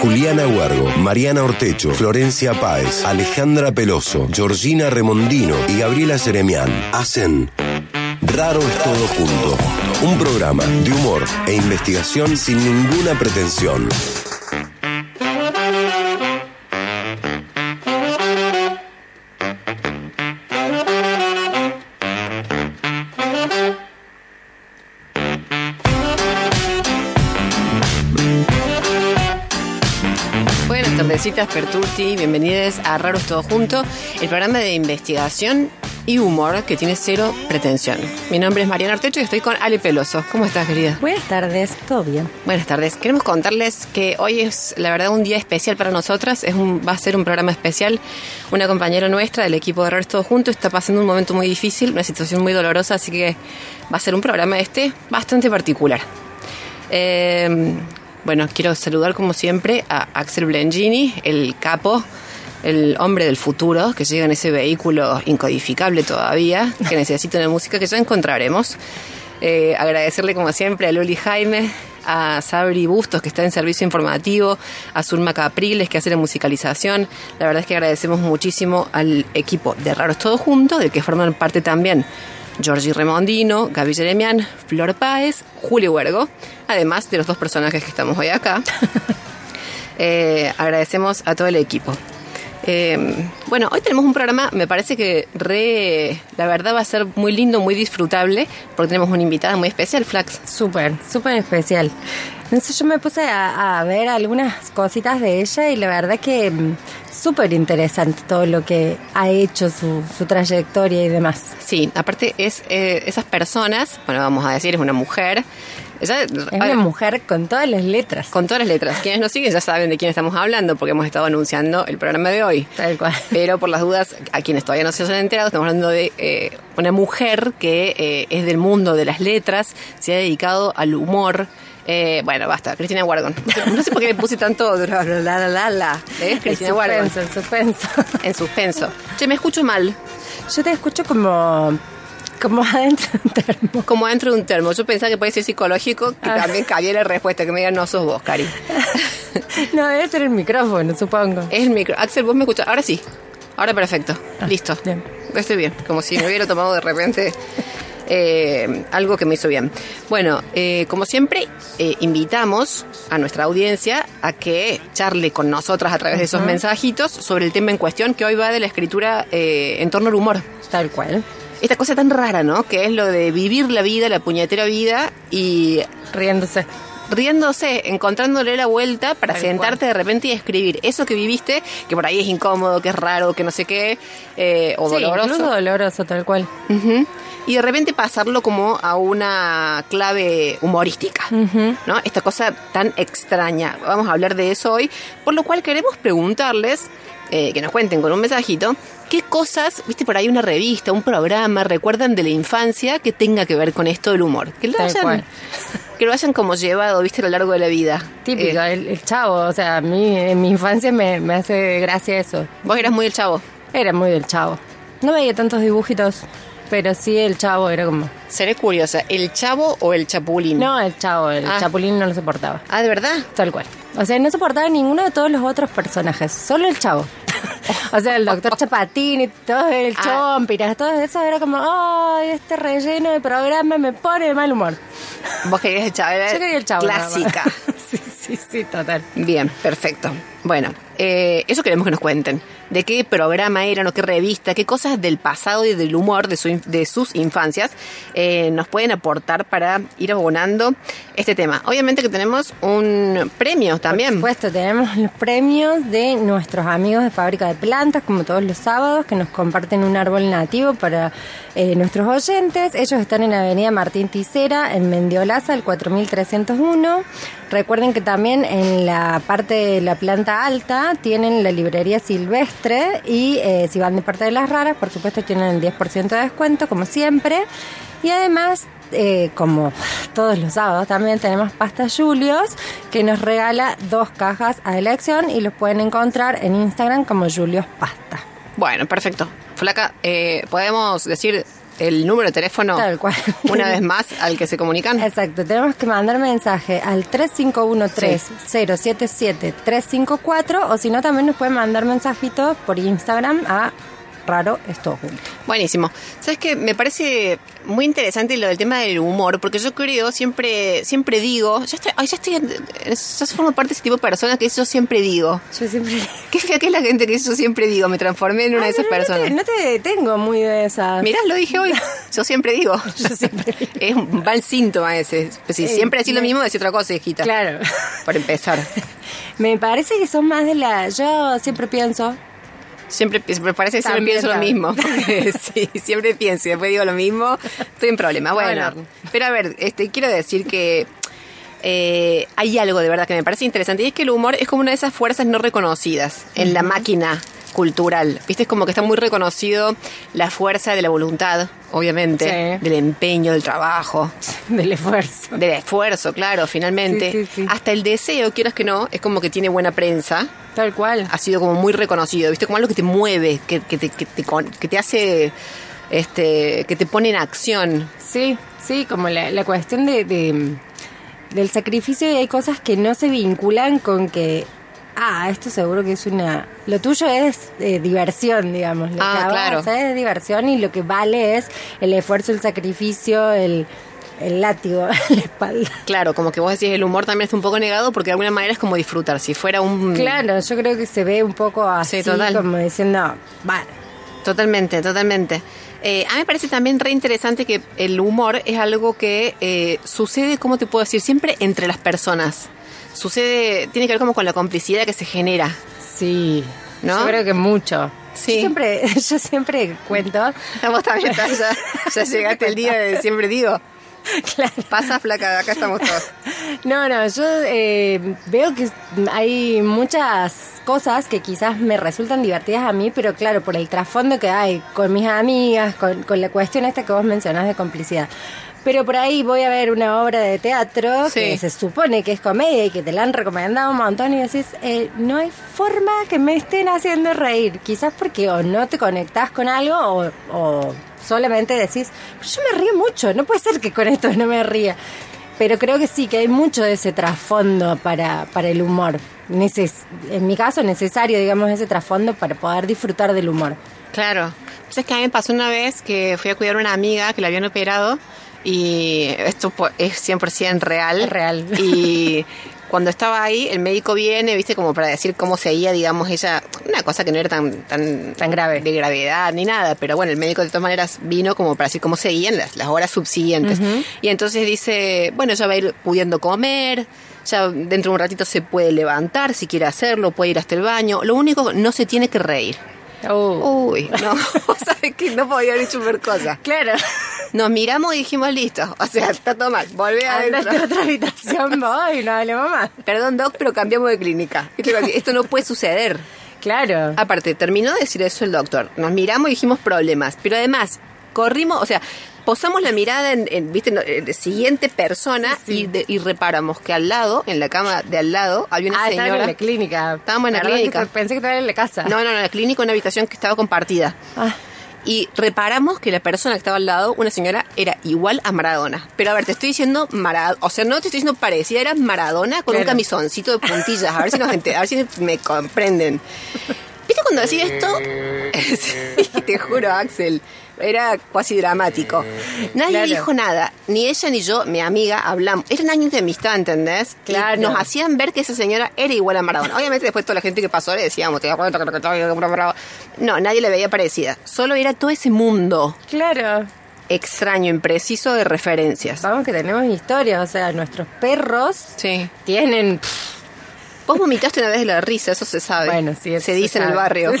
Juliana Huargo, Mariana Ortecho, Florencia Páez, Alejandra Peloso, Georgina Remondino y Gabriela Seremián hacen Raro es todo junto. Un programa de humor e investigación sin ninguna pretensión. Tardecitas, Perturti. Bienvenidos a Raros Todo Junto, el programa de investigación y humor que tiene cero pretensión. Mi nombre es Mariana Artecho y estoy con Ale Peloso. ¿Cómo estás, querida? Buenas tardes, todo bien. Buenas tardes. Queremos contarles que hoy es, la verdad, un día especial para nosotras. Es un, va a ser un programa especial. Una compañera nuestra del equipo de Raros Todo Junto está pasando un momento muy difícil, una situación muy dolorosa, así que va a ser un programa este bastante particular. Eh, bueno, quiero saludar como siempre a Axel Blengini, el capo, el hombre del futuro, que llega en ese vehículo incodificable todavía, que necesita una música que ya encontraremos. Eh, agradecerle como siempre a Luli Jaime, a Sabri Bustos, que está en servicio informativo, a Zulma Capriles, que hace la musicalización. La verdad es que agradecemos muchísimo al equipo de Raros Todos Juntos, del que forman parte también Giorgi Remondino, Gaby Jeremian, Flor Páez, Julio Huergo, además de los dos personajes que estamos hoy acá. Eh, agradecemos a todo el equipo. Eh, bueno, hoy tenemos un programa, me parece que re, la verdad va a ser muy lindo, muy disfrutable, porque tenemos una invitada muy especial, Flax. Súper, súper especial. Entonces yo me puse a, a, ver algunas cositas de ella y la verdad que mm, súper interesante todo lo que ha hecho, su, su, trayectoria y demás. Sí, aparte es eh, esas personas, bueno, vamos a decir, es una mujer. Ella, es una mujer con todas las letras. Con todas las letras. Quienes nos siguen ya saben de quién estamos hablando porque hemos estado anunciando el programa de hoy. Tal cual. Pero por las dudas, a quienes todavía no se hayan enterado, estamos hablando de eh, una mujer que eh, es del mundo de las letras, se ha dedicado al humor. Eh, bueno, basta, Cristina Guargón. No sé por qué le puse tanto la la la la. ¿eh? Cristina Guargón. En suspenso. En suspenso. Che, me escucho mal. Yo te escucho como como adentro de un termo. Como adentro de un termo. Yo pensaba que puede ser psicológico, que ah. también cabía la respuesta, que me digan, no sos vos, Cari. no, debe ser el micrófono, supongo. Es el micro. Axel, vos me escuchas. Ahora sí. Ahora perfecto. Ah, Listo. Bien. Estoy bien. Como si me hubiera tomado de repente eh, algo que me hizo bien. Bueno, eh, como siempre, eh, invitamos a nuestra audiencia a que charle con nosotras a través de esos mensajitos sobre el tema en cuestión que hoy va de la escritura en torno al humor. Tal cual esta cosa tan rara, ¿no? Que es lo de vivir la vida, la puñetera vida y riéndose. Riéndose, encontrándole la vuelta para tal sentarte cual. de repente y escribir eso que viviste, que por ahí es incómodo, que es raro, que no sé qué, eh, o sí, doloroso. doloroso, tal cual. Uh -huh. Y de repente pasarlo como a una clave humorística, uh -huh. ¿no? Esta cosa tan extraña. Vamos a hablar de eso hoy, por lo cual queremos preguntarles eh, que nos cuenten con un mensajito, qué cosas, viste por ahí una revista, un programa, recuerdan de la infancia que tenga que ver con esto del humor. Que lo hayan, que lo hayan como llevado, viste, a lo largo de la vida. Típico, eh, el, el, chavo, o sea, a mí en mi infancia me, me hace gracia eso. ¿Vos eras muy del chavo? Era muy del chavo. No veía tantos dibujitos, pero sí el chavo era como... Seré curiosa, ¿el chavo o el chapulín? No, el chavo, el ah. chapulín no lo soportaba. Ah, ¿de verdad? Tal cual. O sea, no soportaba ninguno de todos los otros personajes, solo el chavo. o sea, el doctor Chapatín y todo el ah. chompiras, todo eso era como, ay, oh, este relleno de programa me pone de mal humor. Vos querías el chavo, Yo quería el chavo. Clásica. sí, sí, sí, total. Bien, perfecto. Bueno, eh, eso queremos que nos cuenten. ¿De qué programa eran o qué revista, qué cosas del pasado y del humor de, su, de sus infancias eh, nos pueden aportar para ir abonando este tema? Obviamente que tenemos un premio también. Por supuesto, tenemos los premios de nuestros amigos de Fábrica de Plantas, como todos los sábados, que nos comparten un árbol nativo para eh, nuestros oyentes. Ellos están en la avenida Martín Ticera, en Mendiolaza, el 4301. Recuerden que también en la parte de la planta alta tienen la librería silvestre y eh, si van de parte de las raras, por supuesto tienen el 10% de descuento, como siempre. Y además, eh, como todos los sábados, también tenemos Pasta Julios, que nos regala dos cajas a elección y los pueden encontrar en Instagram como Julios Pasta. Bueno, perfecto. Flaca, eh, podemos decir el número de teléfono, Tal cual. una vez más, al que se comunican. Exacto, tenemos que mandar mensaje al 3513-077-354 o si no también nos pueden mandar mensajitos por Instagram a Raro es todo junto. Buenísimo. Sabes que me parece muy interesante lo del tema del humor, porque yo creo, siempre siempre digo, ya estoy, ay, ya estoy, ya formo parte de ese tipo de personas que yo siempre digo. Yo siempre... Qué fea que es la gente que yo siempre digo, me transformé en una Ay, de esas personas. No te, no te detengo muy de esas. Mirá, lo dije hoy. Yo siempre digo. Yo siempre digo. Es un mal síntoma ese. Pues si Eh, siempre decís lo mismo, decís otra cosa, hijita. Claro. Para empezar. Me parece que son más de la... Yo siempre pienso... Siempre, me parece que siempre También, pienso lo mismo. Sí, siempre pienso y después digo lo mismo. Estoy en problemas. Bueno, Bueno. pero a ver, este, quiero decir que eh, hay algo de verdad que me parece interesante y es que el humor es como una de esas fuerzas no reconocidas en la máquina cultural. Viste, es como que está muy reconocido la fuerza de la voluntad, obviamente, Sí. del empeño, del trabajo. Del esfuerzo. Del esfuerzo, claro, finalmente. Sí, sí, sí. Hasta el deseo, quieras que no, es como que tiene buena prensa. Tal cual. Ha sido como muy reconocido, ¿viste? Como algo que te mueve, que, que te, que, te, con- que te hace, este, que te pone en acción. Sí, sí, como la, la cuestión de, de- del sacrificio y hay cosas que no se vinculan con que, ah, esto seguro que es una... Lo tuyo es eh, diversión, digamos. Lo Ah, que claro. es diversión y lo que vale es el esfuerzo, el sacrificio, el, el látigo en la espalda. Claro, como que vos decís, el humor también está un poco negado porque de alguna manera es como disfrutar. Si fuera un... Claro, yo creo que se ve un poco así, total. como diciendo, bueno, Totalmente, totalmente. Eh, a mí me parece también re interesante que el humor es algo que eh, sucede, ¿cómo te puedo decir? Siempre entre las personas. Sucede, tiene que ver como con la complicidad que se genera. sí, ¿No? yo creo que mucho. Sí. Yo siempre, yo siempre cuento, Vos también estás, ya, ya llegaste el día de siempre digo. claro. Pasa flaca, acá estamos todos. No, no, yo eh, veo que hay muchas cosas que quizás me resultan divertidas a mí, pero claro, por el trasfondo que hay con mis amigas, con, con la cuestión esta que vos mencionás de complicidad. Pero por ahí voy a ver una obra de teatro que se supone que es comedia y que te la han recomendado un montón y decís, eh, no hay forma que me estén haciendo reír. Quizás porque o no te conectás con algo o, o solamente decís, "Pero yo me río mucho, no puede ser que con esto no me ría. Pero creo que sí, que hay mucho de ese trasfondo para, para el humor. Neces- en mi caso, necesario, digamos, ese trasfondo para poder disfrutar del humor. Claro. Pues es que a mí me pasó una vez que fui a cuidar a una amiga que la habían operado y esto es 100% real. Es real. Y cuando estaba ahí, el médico viene, viste, como para decir cómo seguía, digamos, ella, una cosa que no era tan, tan, Tan grave. de gravedad ni nada, pero bueno, el médico de todas maneras vino como para decir cómo seguían las, las horas subsiguientes. Y entonces dice, bueno, ya va a ir pudiendo comer, ya dentro de un ratito se puede levantar si quiere hacerlo, puede ir hasta el baño. Lo único, no se tiene que reír. Uy, no, ¿sabes qué? No podía haber hecho ver cosas. Claro. Nos miramos y dijimos, listo, o sea, está todo mal, volvé a otra habitación voy, no más. Perdón, Doc, pero cambiamos de clínica. Que Esto no puede suceder. Claro. Aparte, terminó de decir eso el doctor. Nos miramos y dijimos problemas. Pero además, corrimos, o sea, posamos la mirada en, en, ¿viste? No, en la siguiente persona Sí, sí. Y, de- y reparamos que al lado, en la cama de al lado, había una ah, estaban señora. en la clínica. Estábamos en la clínica. pensé que estaban en la casa. No, no, no, en la clínica, una habitación que estaba compartida. Ah, Y reparamos que la persona que estaba al lado, una señora, era igual a Maradona. Pero a ver, te estoy diciendo Maradona, o sea, no te estoy diciendo parecida, era Maradona con un camisoncito de puntillas. A ver si nos ente- a ver si me comprenden. ¿Viste cuando decís esto? Sí, te juro, Axel. Era cuasi dramático. Nadie Claro. dijo nada. Ni ella ni yo, mi amiga, hablamos. Eran años de amistad, ¿entendés? Y Claro. nos hacían ver que esa señora era igual a Maradona. Obviamente después toda la gente que pasó le decíamos, te das cuenta que lo que estaba viendo era Maradona?". No, nadie le veía parecida. Solo era todo ese mundo claro. extraño, impreciso de referencias. Vamos que tenemos historias, o sea, nuestros perros Sí. tienen... Vos vomitaste una vez de la risa, eso se sabe. Bueno, sí, eso Se dice en el barrio.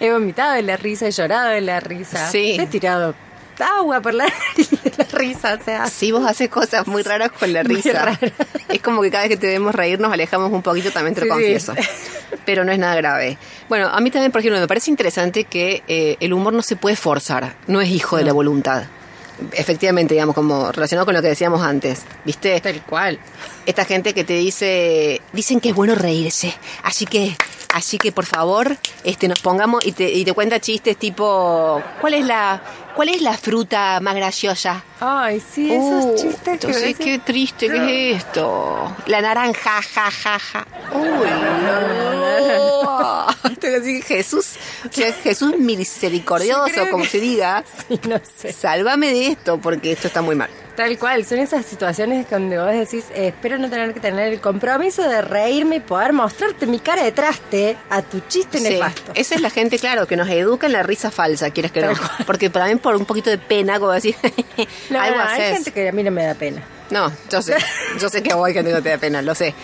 He vomitado de la risa, he llorado de la risa. Sí. He tirado agua por la nariz de la risa, o sea... Sí, vos haces cosas muy raras con la Muy risa. Es como que cada vez que te vemos reír nos alejamos un poquito, también te lo Sí, sí. confieso. Pero no es nada grave. Bueno, a mí también, por ejemplo, me parece interesante que eh, el humor no se puede forzar, no es hijo de la voluntad. Efectivamente, digamos, como relacionado con lo que decíamos antes, ¿viste? Tal cual. Esta gente que te dice, dicen que es bueno reírse, así que Así que por favor, este, nos pongamos y te, y te cuenta chistes tipo, ¿cuál es la, cuál es la fruta más graciosa? Ay, sí, esos Uh, chistes entonces, decís- qué triste que es esto. La naranja, ja, ja, ja. Uy, no. Decir, Jesús, o sea, Jesús misericordioso, Sí, como que- se diga. Sí, no sé. Sálvame de esto, porque esto está muy mal. Tal cual, son esas situaciones donde vos decís, eh, espero no tener que tener el compromiso de reírme y poder mostrarte mi cara de traste a tu chiste Sí, nefasto. esa es la gente, claro, que nos educa en la risa falsa, quieres que no. Cual. Porque también por un poquito de pena, como decir, No, algo no, hay gente que a mí no me da pena. No, yo sé, yo sé que a vos que no te da pena, lo sé.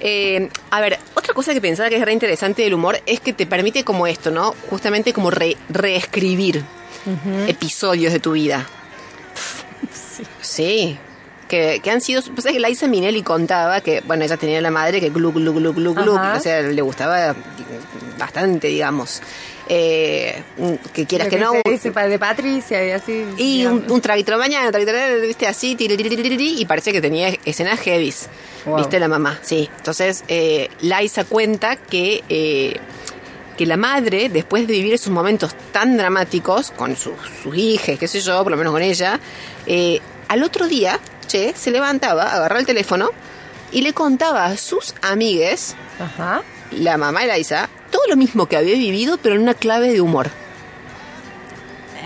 Eh, a ver, otra cosa que pensaba que es re interesante del humor es que te permite como esto, ¿no? Justamente como re- reescribir episodios de tu vida. Sí. Que, que han sido, pues es que Liza Minnelli contaba que, bueno, ella tenía la madre que glu, glu, glu, glu, glu, o sea, le gustaba bastante, digamos. Eh, que quieras Lo que no, se dice pa- de Patricia y así. y digamos. un, un traguito mañana, un traguito de viste, así, y parece que tenía escenas heavies, Wow. viste, la mamá, sí. Entonces, eh, Liza cuenta que, eh, que la madre, después de vivir esos momentos tan dramáticos con sus, sus hijas, qué sé yo, por lo menos con ella, eh, al otro día, che, se levantaba, agarraba el teléfono y le contaba a sus amigues, Ajá. la mamá de Liza, todo lo mismo que había vivido, pero en una clave de humor.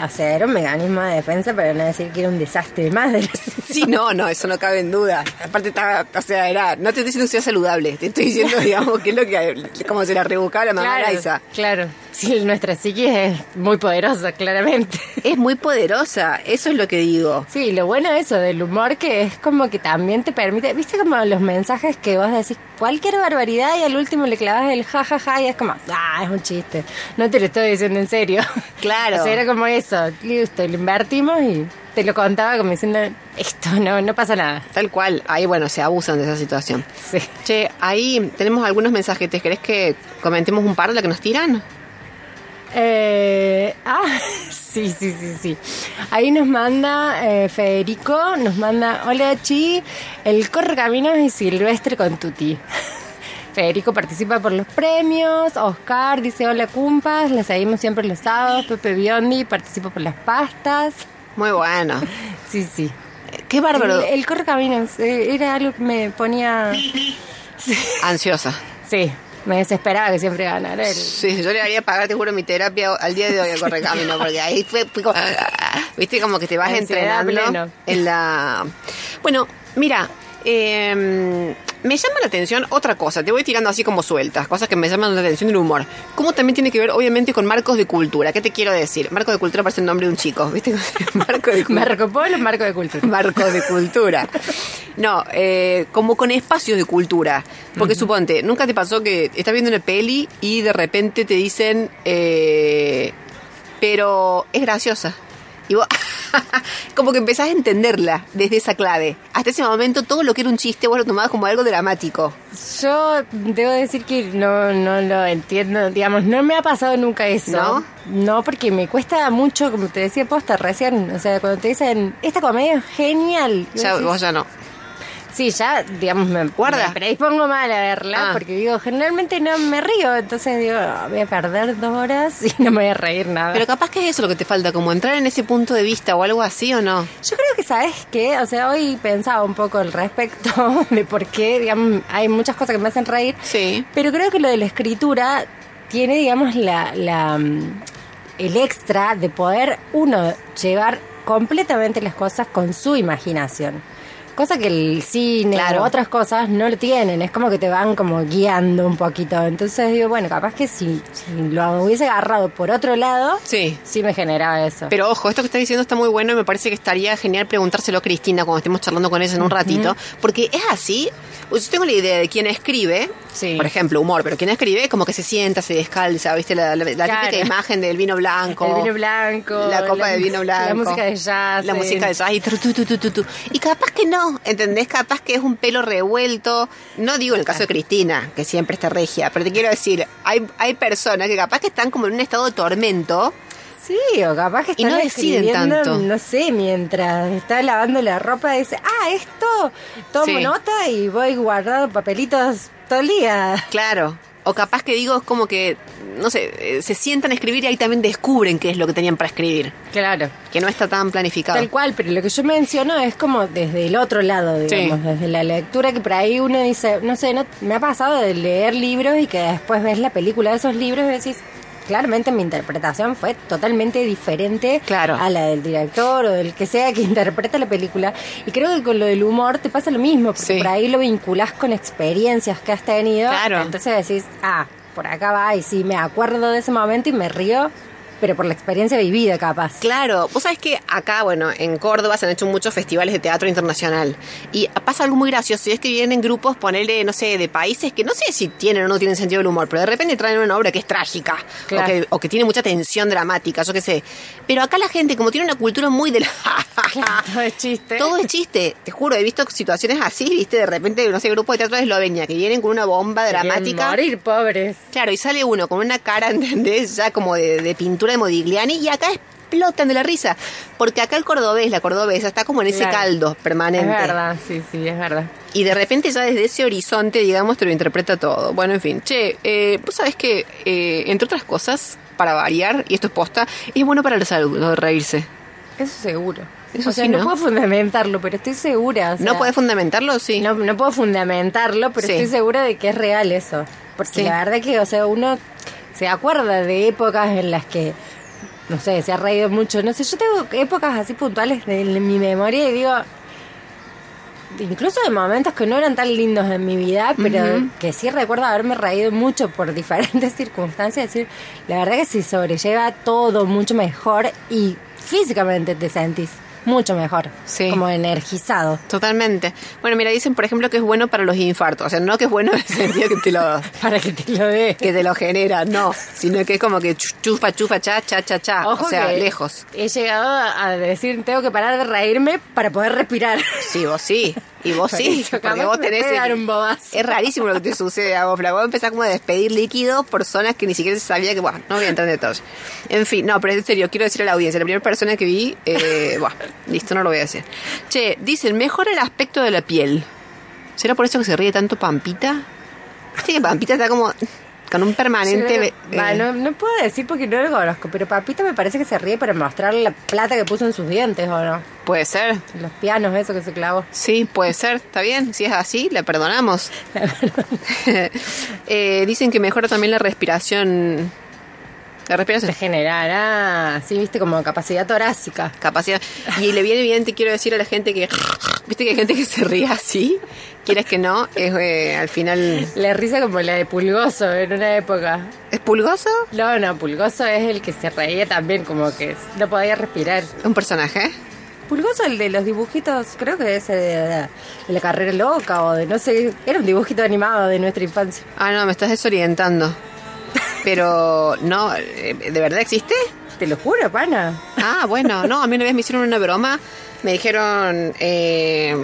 O sea, era un mecanismo de defensa para no decir que era un desastre de madre. Sí, no, no, eso no cabe en duda. Aparte estaba, o sea, era, no te estoy diciendo que sea saludable, te estoy diciendo, digamos, que es lo que, como se la rebuscaba la mamá claro, claro. Sí, nuestra psique es muy poderosa, claramente. Es muy poderosa, eso es lo que digo. Sí, lo bueno de eso del humor que es como que también te permite, viste como los mensajes que vos decís cualquier barbaridad y al último le clavas el jajaja y es como, ah, es un chiste, no te lo estoy diciendo en serio. Claro. O sea, era como eso, listo, lo invertimos y te lo contaba como diciendo, esto no, no pasa nada. Tal cual, ahí bueno, se abusan de esa situación. Sí. Che, ahí tenemos algunos mensajes, ¿te querés que comentemos un par de la que nos tiran? Eh, ah, sí, sí, sí, sí. Ahí nos manda eh, Federico, nos manda, hola Chi, el correcaminos y Silvestre con Tuti. Federico participa por los premios, Oscar dice hola cumpas, le seguimos siempre los sábados, Pepe Biondi participa por las pastas. Muy bueno. Sí, sí. Qué bárbaro. El, el correcaminos eh, era algo que me ponía... Ansiosa. Sí, me desesperaba que siempre ganara él. Sí, yo le haría pagar, te juro, mi terapia al día de hoy al correcamino, porque ahí fue, fue como, viste, como que te vas entrenando pleno. en la... Bueno, mira, eh, me llama la atención otra cosa, te voy tirando así como sueltas, cosas que me llaman la atención del humor. Como también tiene que ver, obviamente, con marcos de cultura. ¿Qué te quiero decir? Marco de cultura parece el nombre de un chico, ¿viste? Marco de cultura. Marco Polo, Marco de Cultura. Marco de cultura. No, eh, como con espacios de cultura. Porque suponte, nunca te pasó que estás viendo una peli y de repente te dicen, eh, pero es graciosa. Y vos, como que empezás a entenderla desde esa clave. Hasta ese momento todo lo que era un chiste vos lo tomabas como algo dramático. Yo debo decir que no, no lo entiendo, digamos, no me ha pasado nunca eso. ¿No? No, porque me cuesta mucho, como te decía posta recién, o sea, cuando te dicen, esta comedia es genial. Ya, decís, vos ya no. Sí, ya, digamos, me, Guarda. me predispongo mal a verla, Ah. porque digo, generalmente no me río, entonces digo, "Ah, voy a perder dos horas y no me voy a reír nada. Pero capaz que es eso lo que te falta, como entrar en ese punto de vista o algo así o no. Yo creo que, ¿sabes qué? O sea, hoy pensaba un poco al respecto de por qué, digamos, hay muchas cosas que me hacen reír. Sí. Pero creo que lo de la escritura tiene, digamos, la, la, mm, el extra de poder uno llevar completamente las cosas con su imaginación. Cosa que el cine Claro. o otras cosas no lo tienen, es como que te van como guiando un poquito. Entonces digo, bueno, capaz que si, si lo hubiese agarrado por otro lado, Sí. sí me generaba eso. Pero ojo, esto que estás diciendo está muy bueno y me parece que estaría genial preguntárselo a Cristina cuando estemos charlando con ella en un ratito. Porque es así. Yo tengo la idea de quien escribe, Sí. por ejemplo, humor, pero quien escribe como que se sienta, se descalza, ¿viste? La, la- la Claro. típica imagen del vino blanco. El vino blanco. La copa de vino blanco. La música de jazz. La música de jazz y, tu, tu, tu. y capaz que no, ¿entendés? Capaz que es un pelo revuelto. No digo en el caso de Cristina, que siempre está regia, pero te quiero decir, hay, hay personas que capaz que están como en un estado de tormento Sí, o capaz que Y están no deciden tanto. no sé, mientras está lavando la ropa, dice, ah, esto, tomo Sí. nota y voy guardando papelitos todo el día. Claro. O capaz que digo, es como que, no sé, eh, se sientan a escribir y ahí también descubren qué es lo que tenían para escribir. Claro. Que no está tan planificado. Tal cual, pero lo que yo menciono es como desde el otro lado, digamos, Sí. desde la lectura que por ahí uno dice, no sé, no, me ha pasado de leer libros y que después ves la película de esos libros y decís, claramente mi interpretación fue totalmente diferente Claro. a la del director o del que sea que interpreta la película. Y creo que con lo del humor te pasa lo mismo, porque Sí. por ahí lo vinculás con experiencias que has tenido. Claro. Entonces decís, ah, por acá va, y sí, me acuerdo de ese momento y me río, pero por la experiencia vivida capaz. Claro, vos sabés que acá, bueno, en Córdoba se han hecho muchos festivales de teatro internacional y pasa algo muy gracioso y es que vienen grupos, ponerle, no sé, de países que no sé si tienen o no tienen sentido del humor, pero de repente traen una obra que es trágica Claro. o, que, o que tiene mucha tensión dramática, yo qué sé. Pero acá la gente, como tiene una cultura muy de la... Todo es chiste. Todo es chiste, te juro, he visto situaciones así, viste, de repente, no sé, grupos de teatro de Eslovenia que vienen con una bomba dramática. morir, pobres. Claro, y sale uno con una cara, ¿entendés? Ya como de, de pintura de Modigliani y acá explotan de la risa. Porque acá el cordobés, la cordobesa, está como en ese Claro. caldo permanente. Es verdad, sí, sí, es verdad. Y de repente ya desde ese horizonte, digamos, te lo interpreta todo. Bueno, en fin. Che, eh, vos sabés que, eh, entre otras cosas, para variar, y esto es posta, es bueno para la salud, lo de reírse. Eso seguro. Eso o sea, sí, no, ¿no? puedo fundamentarlo, pero estoy segura. o sea, ¿No podés fundamentarlo? Sí. no, no puedo fundamentarlo, pero Sí. estoy segura de que es real eso. Porque Sí. la verdad que, o sea, uno se acuerda de épocas en las que, no sé, se ha reído mucho. No sé, yo tengo épocas así puntuales de en mi memoria y digo, incluso de momentos que no eran tan lindos en mi vida, pero que sí recuerdo haberme reído mucho por diferentes circunstancias. Es decir, la verdad que se sobrelleva todo mucho mejor y físicamente te sentís mucho mejor. Sí. Como energizado. Totalmente. Bueno, mira, dicen, por ejemplo, que es bueno para los infartos. O sea, no que es bueno en el sentido que te lo... Para que te lo dé. que te lo genera, no, sino que es como que chu- chufa, chufa, cha, cha, cha, cha, Ojo o sea, que lejos. He llegado a decir, tengo que parar de reírme para poder respirar. Sí, vos sí, y vos sí, porque vos tenés... el- un. Es rarísimo lo que te sucede a vos, Fla. Vos empezás como a despedir líquidos por zonas que ni siquiera se sabía que, bueno, no voy a entrar en detalles. En fin, no, pero en serio, quiero decir a la audiencia, la primera persona que vi, eh, bueno, listo, no lo voy a decir. Che, dicen, mejora el aspecto de la piel. ¿Será por eso que se ríe tanto Pampita? Viste que Pampita está como con un permanente... Sí, eh, no, no puedo decir porque no lo conozco, pero Papita me parece que se ríe para mostrar la plata que puso en sus dientes, ¿o no? Puede ser. Los pianos, eso que se clavó. Sí, puede ser, está bien. Si es así, la perdonamos. Eh, dicen que mejora también la respiración. La respiración. Regenerar, ah, sí, viste, como capacidad torácica. Capacidad. Y le viene bien, te quiero decir a la gente que. Viste que hay gente que se ríe así. Quieres que no, es eh, al final. La risa como la de Pulgoso en una época. ¿Es pulgoso? No, no, Pulgoso es el que se reía también, como que no podía respirar. ¿Es un personaje? Pulgoso, el de los dibujitos, creo que es el de la, de la carrera loca o de no sé, era un dibujito animado de nuestra infancia. Ah, no, me estás desorientando. Pero, no, eh, ¿de verdad existe? Te lo juro, pana. Ah, bueno, no, a mí una vez me hicieron una broma, me dijeron eh,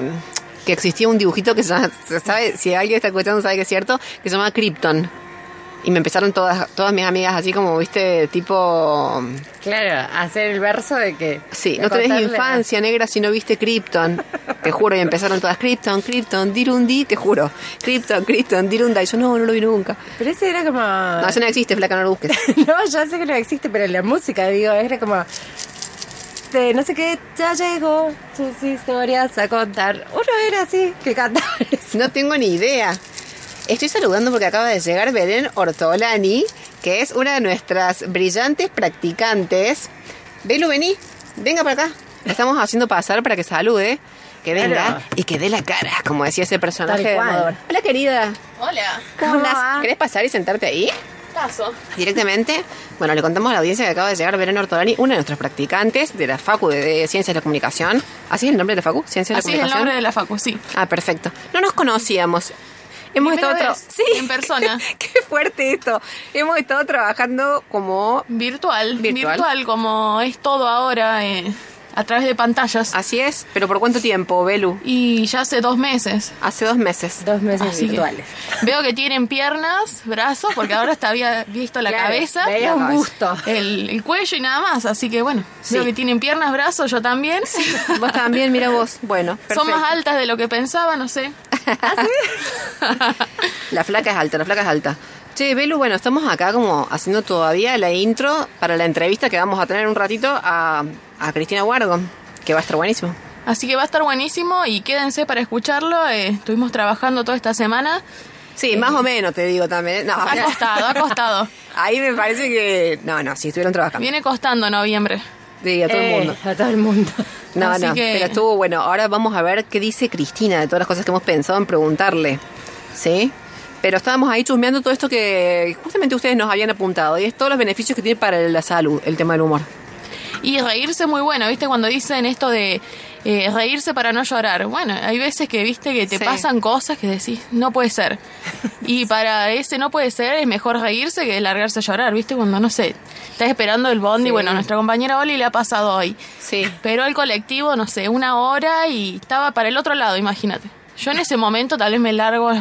que existía un dibujito que se llama, sabe, si alguien está escuchando sabe que es cierto, que se llama Krypton. Y me empezaron todas, todas mis amigas así como, viste, tipo, Claro, hacer el verso de que... sí, de no tenés contarle- infancia negra si no viste Krypton. Te juro, y empezaron todas Krypton, Krypton, Dirundi, te juro. Krypton, Krypton, Dirunda. Y yo no, no lo vi nunca. Pero ese era como... No, eso no existe, flaca, no lo busques. No, ya sé que no existe, pero la música, digo, era como... de no sé qué, ya llegó sus historias a contar. Uno era así, que cantaba. No tengo ni idea. Estoy saludando porque acaba de llegar Belén Ortolani, que es una de nuestras brillantes practicantes. Belu, vení, venga para acá. La estamos haciendo pasar para que salude, que venga Claro. y que dé la cara, como decía ese personaje Tal de. Hola, querida. Hola, ¿Cómo ¿Cómo? ¿Querés pasar y sentarte ahí? Directamente. Bueno, le contamos a la audiencia que acaba de llegar Belén Ortolani, una de nuestras practicantes de la Facu de, Ciencias de la Comunicación. ¿Así es el nombre de la Facu? Ciencias de la Así es el Comunicación. nombre de la facu, sí. Ah, perfecto. No nos conocíamos. Hemos estado vez, tra- en persona. Qué fuerte esto. Hemos estado trabajando como Virtual, Virtual. virtual, como es todo ahora eh, a través de pantallas. así es, pero ¿por cuánto tiempo, Belu? Y ya hace dos meses. Hace dos meses. Dos meses Así que virtuales. veo que tienen piernas, brazos, porque ahora hasta había visto la Claro, cabeza, veía un busto. el, el cuello y nada más. Así que bueno, Sí. veo que tienen piernas, brazos, yo también. Vos también, mira vos. Bueno, perfecto. Son más altas de lo que pensaba, no sé. La flaca es alta, la flaca es alta. Che, Belu, bueno, estamos acá como haciendo todavía la intro para la entrevista que vamos a tener un ratito a, a Cristina Guardo, que va a estar buenísimo. Así que va a estar buenísimo y quédense para escucharlo. Eh, estuvimos trabajando toda esta semana. Sí, más o menos te digo también. No, Ha costado, ha costado. Ahí me parece que. No, no, sí, estuvieron trabajando. Viene costando noviembre. Sí, a todo el Eh, mundo. A todo el mundo. No, Así no, que- pero estuvo bueno. Ahora vamos a ver qué dice Cristina de todas las cosas que hemos pensado en preguntarle. ¿Sí? Pero estábamos ahí chusmeando todo esto que justamente ustedes nos habían apuntado y es todos los beneficios que tiene para la salud el tema del humor. Y reírse muy bueno, ¿viste? Cuando dicen esto de eh, reírse para no llorar. Bueno, hay veces que, ¿viste? Que te Sí. pasan cosas que decís, no puede ser. Y para ese no puede ser, es mejor reírse que largarse a llorar, ¿viste? Cuando, no sé, estás esperando el bondi. Sí. Bueno, nuestra compañera Oli le ha pasado hoy. Sí. Pero el colectivo, no sé, una hora y estaba para el otro lado, imagínate. Yo en ese momento tal vez me largo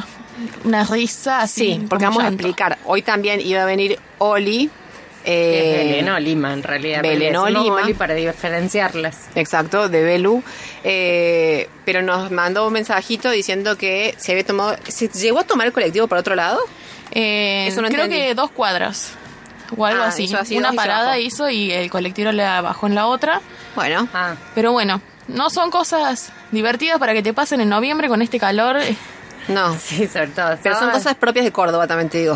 una risa así. Sí, porque vamos a explicar. Hoy también iba a venir Oli. eh, Belén en realidad. Belén pero o le decimos Lima. Oli para diferenciarlas. Exacto, de Belu. eh, pero nos mandó un mensajito diciendo que se había tomado. ¿Se llegó a tomar el colectivo por otro lado? Eh, Eso no creo entendí. que dos cuadras o algo Ah, así. hizo así Una parada hizo y el colectivo le bajó en la otra. Bueno. Ah, Pero bueno, no son cosas divertidas para que te pasen en noviembre con este calor. No. sí, sobre todo. Pero son cosas propias de Córdoba, también te digo.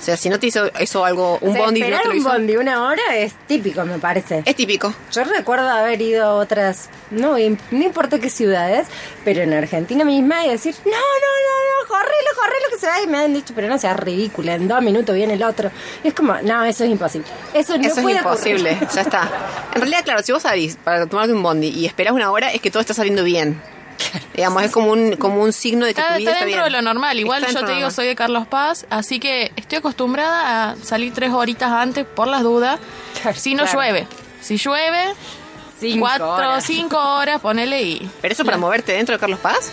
O sea, si no te hizo eso algo, un O sea, bondi no esperar te lo un hizo. bondi una hora es típico, me parece. Es típico. Yo recuerdo haber ido a otras, no, no importa qué ciudades, pero en Argentina misma y decir, no, no, no, no, correlo, correlo que se va. Y me han dicho, pero no seas ridícula, en dos minutos viene el otro. Y es como, no, eso es imposible. Eso no Eso es puede imposible, ocurrir. ya está. En realidad, claro, si vos salís para tomarte un bondi y esperas una hora, es que todo está saliendo bien. Digamos, es como un, como un signo de que Está, tu vida está está dentro bien. de lo normal. Igual Está yo te digo, soy de Carlos Paz, así que estoy acostumbrada a salir tres horitas antes por las dudas. Si no Claro. llueve. Si llueve, Cinco cuatro o cinco horas, ponele y... ¿Pero eso para moverte dentro de Carlos Paz?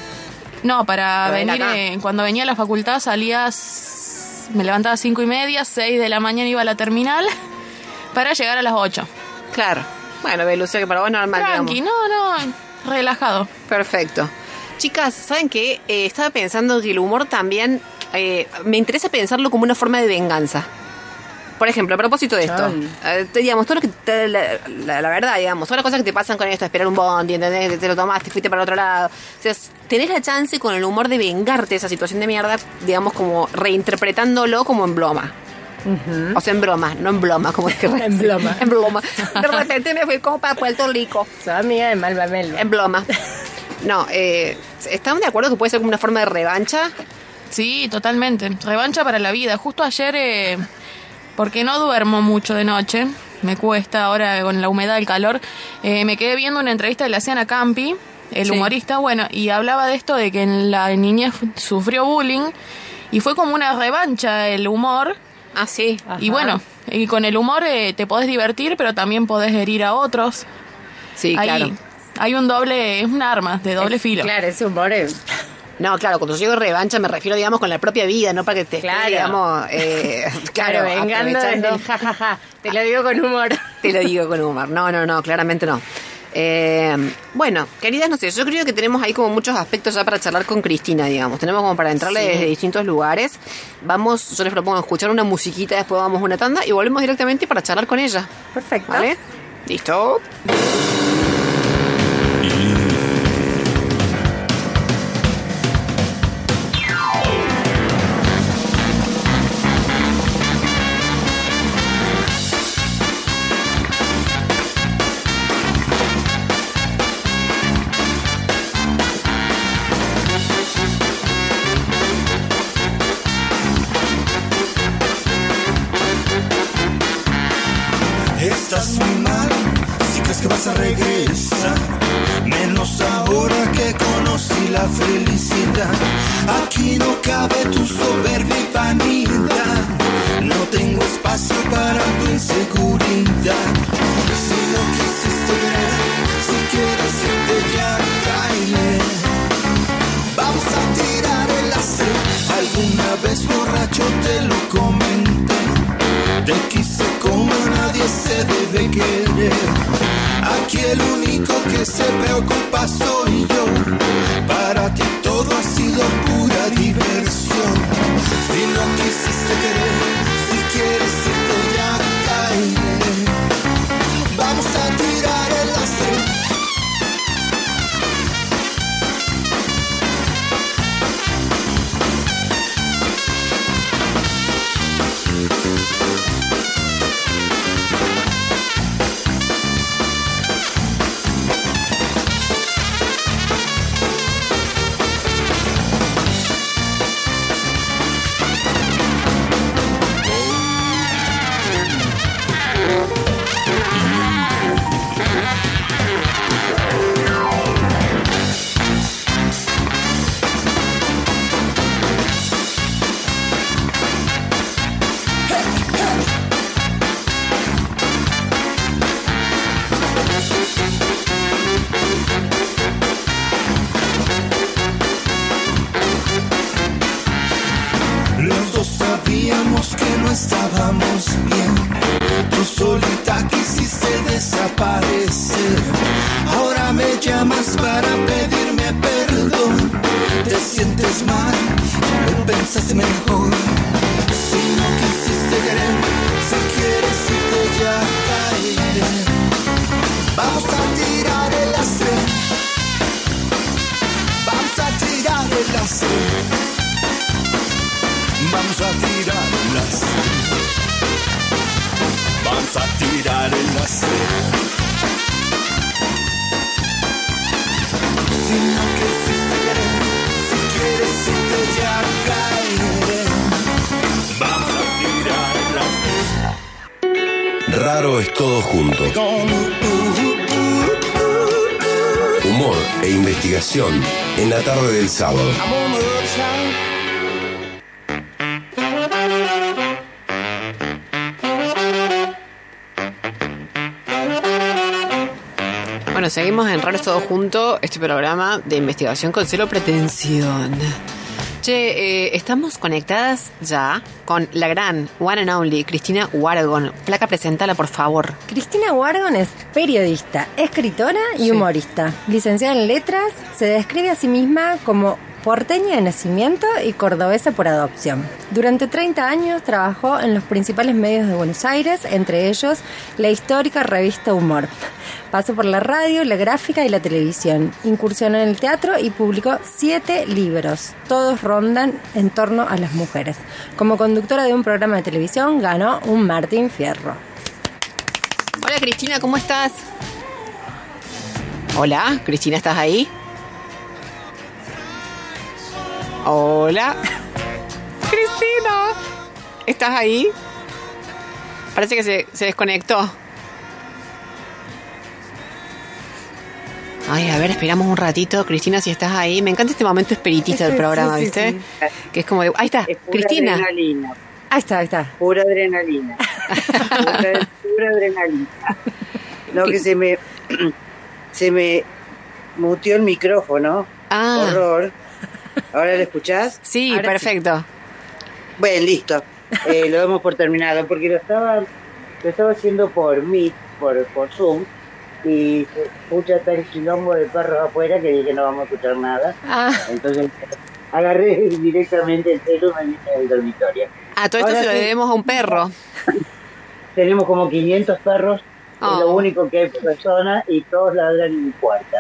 No, para Pero venir, eh, cuando venía a la facultad salías, me levantaba a cinco y media, seis de la mañana iba a la terminal para llegar a las ocho. Claro. Bueno, Belucia, que para vos normal, Tranqui, digamos. no, no, relajado. Perfecto. Chicas, ¿saben qué? Eh, estaba pensando que el humor también... eh, me interesa pensarlo como una forma de venganza. Por ejemplo, a propósito de esto, eh, te- digamos, todo lo que te- la, la- la verdad, digamos, todas las cosas que te pasan con esto, esperar un bondi, ¿entendés? Que te lo tomaste, fuiste para otro lado. O sea, tenés la chance con el humor de vengarte de esa situación de mierda, digamos, como reinterpretándolo como en O sea, en broma, no en broma, como es que En broma. En broma. De repente me fui como para Puerto Rico. Soy amiga de Malva Melva. En broma. No, eh, ¿están de acuerdo que puede ser como una forma de revancha? Sí, totalmente. Revancha para la vida. Justo ayer, eh, porque no duermo mucho de noche, me cuesta ahora con la humedad, el calor, eh, me quedé viendo una entrevista de la Ciana Campi, el Sí. humorista, bueno, y hablaba de esto de que en la niñez sufrió bullying y fue como una revancha el humor. Ah, sí. Y bueno, y con el humor eh, te podés divertir, pero también podés herir a otros. Sí, Ahí claro. hay un doble, es un arma de doble filo. Claro, ese humor es... No, claro, cuando yo digo revancha me refiero, digamos, con la propia vida, no para que te esté, Claro. digamos, eh, Claro, vengando. Te lo digo con humor. Te lo digo con humor. No, no, no, claramente no. Eh, bueno, queridas, no sé, yo creo que tenemos ahí como muchos aspectos ya para charlar con Cristina, digamos. Tenemos como para entrarle Sí. desde distintos lugares. Vamos, yo les propongo escuchar una musiquita, después vamos a una tanda y volvemos directamente para charlar con ella. Perfecto. ¿Vale? ¿Listo? Es todo junto. Humor e investigación en la tarde del sábado. Bueno, seguimos en Raros Todo Junto, este programa de investigación con cero pretensión. Che, eh, estamos conectadas ya con la gran one and only Cristina Wargon. Placa, presentala, por favor. Cristina Wargon es periodista, escritora y Sí. humorista. Licenciada en letras, se describe a sí misma como porteña de nacimiento y cordobesa por adopción. Durante 30 años trabajó en los principales medios de Buenos Aires, entre ellos la histórica revista Humor. Pasó por la radio, la gráfica y la televisión. Incursionó en el teatro y publicó siete libros. Todos rondan en torno a las mujeres. Como conductora de un programa de televisión ganó un Martín Fierro. Hola, Cristina, ¿cómo estás? Hola, Cristina, ¿estás ahí? Hola. Cristina, ¿estás ahí? Parece que se, se desconectó. Ay, a ver, esperamos un ratito. Cristina, si estás ahí. Me encanta este momento espiritista del programa, sí, ¿viste? sí. Que es como de... Ahí está, Es pura Cristina. adrenalina, Ahí está, ahí está. pura adrenalina. pura, pura adrenalina. No, que se me se me muteó el micrófono. Ah. Horror. ¿Ahora lo escuchás? Sí, Ahora sí. perfecto. Bueno, listo. Eh, lo damos por terminado porque lo estaba lo estaba haciendo por Meet, por, por Zoom y se escucha tal quilombo de perros afuera que dije no vamos a escuchar nada. Ah, Entonces agarré directamente el celular y me vine al dormitorio. Ah, todo esto Ahora se lo sí. debemos a un perro. Tenemos como 500 perros, Oh. es lo único que hay por persona y todos ladran en mi puerta.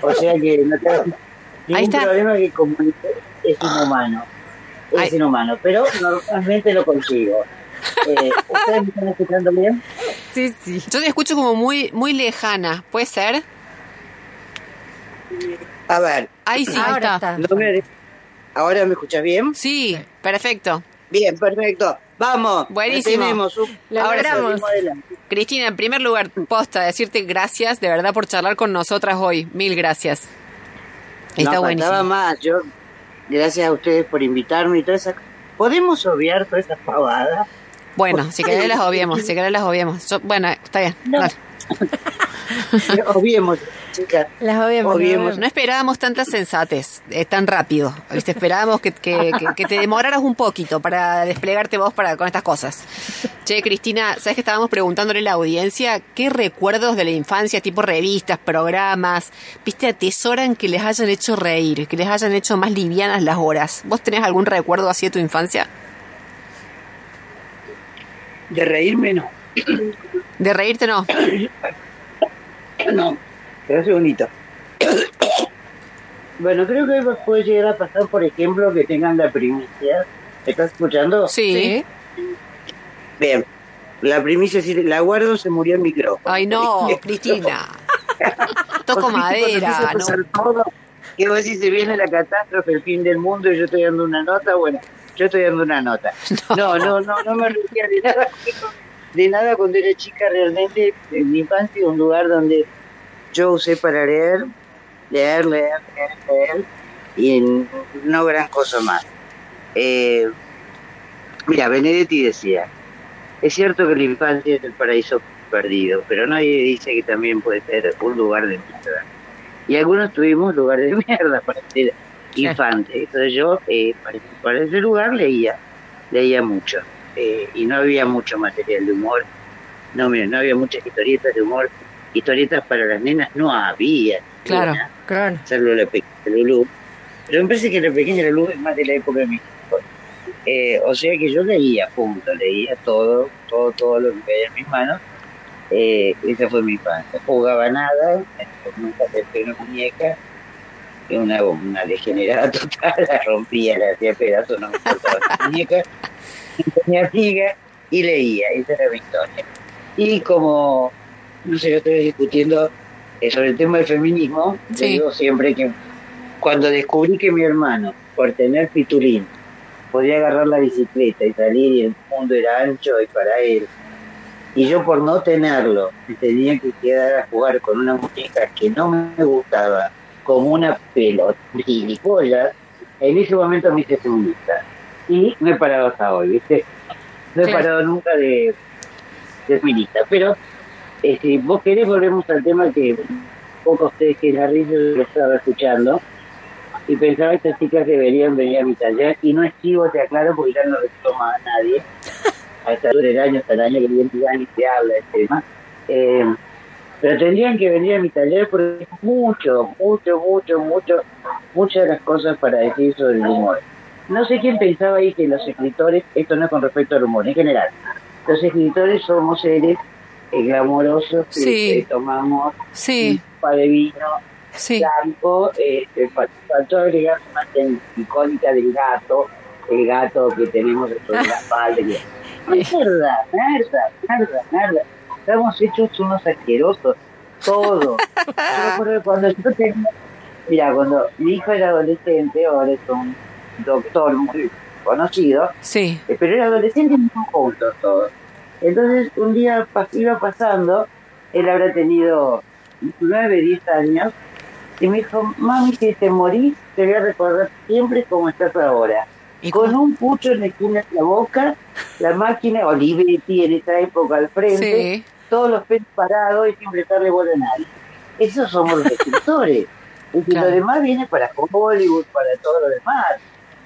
O sea que no tengo ningún está. problema que como es inhumano. Es inhumano, pero normalmente lo consigo. Eh, ¿Ustedes me están escuchando bien? sí, sí. Yo te escucho como muy, muy lejana. ¿Puede ser? A ver, Ahí sí, Ahora está. ¿ahora me escuchas bien? Sí, perfecto. Bien, perfecto. Vamos. Buenísimo. Tenemos un... Ahora. Cristina, en primer lugar, posta, decirte gracias de verdad por charlar con nosotras hoy. Mil gracias. Está no, buenísimo. más. Yo, gracias a ustedes por invitarme y toda esa... ¿Podemos obviar toda esa pavada? Bueno, si querés las obviemos, si querés las obviemos. Yo- bueno, está bien. No. dale. Obviemos, chicas. Las. Obviemos. No esperábamos tanta sensatez eh, tan rápido. ¿viste? Esperábamos que, que- que- que te demoraras un poquito para desplegarte vos para, con estas cosas. Che, Cristina, ¿sabes que estábamos preguntándole a la audiencia qué recuerdos de la infancia, tipo revistas, programas, viste, atesoran que les hayan hecho reír, que les hayan hecho más livianas las horas? ¿Vos tenés algún recuerdo así de tu infancia? De reírme, no. De reírte no. No. Espera un segundito. Bueno, creo que puede llegar a pasar, por ejemplo, que tengan la primicia. ¿Me ¿Estás escuchando? Sí. Bien. La primicia, si la guardo, se murió el micrófono. Ay, no, Cristina. Toco madera, no. pasar todo, que vos decís, se viene la catástrofe, el fin del mundo, y yo estoy dando una nota, bueno, yo estoy dando una nota. No, no, no, no, me reía de nada. De nada cuando era chica, realmente, en mi infancia, un lugar donde yo usé para leer, leer, leer, leer, leer, y no gran cosa más. Eh, mira, Benedetti decía, es cierto que la infancia es el paraíso perdido, pero nadie dice que también puede ser un lugar de mierda. Y algunos tuvimos lugar de mierda para ser infante. Entonces yo, eh, para, para ese lugar leía. leía mucho. Eh, y no había mucho material de humor. No, mira, no había muchas historietas de humor. Historietas para las nenas no había. Claro, ninguna, Claro. Salvo la pequeña Lulú. Pero me parece que la pequeña Lulú es más de la época de mi hijo. Eh, o sea que yo leía, punto, leía todo, todo, todo lo que veía en mis manos. Eh, esa fue mi infancia. Jugaba nada, nunca acepté una muñeca, que una, una degenerada total, la rompía, la hacía pedazos, no me importaba la muñeca. Tenía amiga y leía, esa era mi historia. Y como, no sé, yo estoy discutiendo eh, sobre el tema del feminismo, Sí. digo siempre que cuando descubrí que mi hermano, por tener pitulín, podía agarrar la bicicleta y salir y el mundo era ancho y para él, y yo por no tenerlo me tenía que quedar a jugar con una muñeca que no me gustaba, como una pelota gilipollas, en ese momento me hice feminista. Y no he parado hasta hoy, ¿viste? No he parado nunca de, de feminista. Pero eh, si vos querés, volvemos al tema que poco ustedes que la risa lo estaba escuchando y pensaba que estas chicas deberían venir a mi taller y no es chivo, te aclaro, porque ya no lo toma a nadie. A esta altura del año, hasta el año que viene ya ni se habla del tema. Eh, pero tendrían que venir a mi taller porque mucho, mucho, mucho, mucho, muchas de las cosas para decir sobre el humor. No sé quién pensaba ahí que los escritores, esto no es con respecto al humor, en general, los escritores somos seres eh, glamorosos que Sí. tomamos Sí, un par de vino sí. blanco, eh, fa- faltó agregar una imagen icónica del gato, el gato que tenemos sobre la espalda. Mierda, mierda, mierda, mierda. Estamos hechos unos asquerosos, todos. Yo cuando yo tenía, mira, cuando mi hijo era adolescente, ahora es un doctor muy conocido, Sí, eh, pero era adolescente y no juntos todos. Entonces, un día pas- iba pasando, él habrá tenido 9, 10 años, y me dijo, mami, si te morís, te voy a recordar siempre como estás ahora. ¿Y Con cómo? un pucho en la esquina de la boca, la máquina Olivetti en esa época al frente, Sí. Todos los pelos parados y sin prestarle bola a nadie. Esos somos los escritores. Y Claro. lo demás viene para Hollywood, para todo lo demás.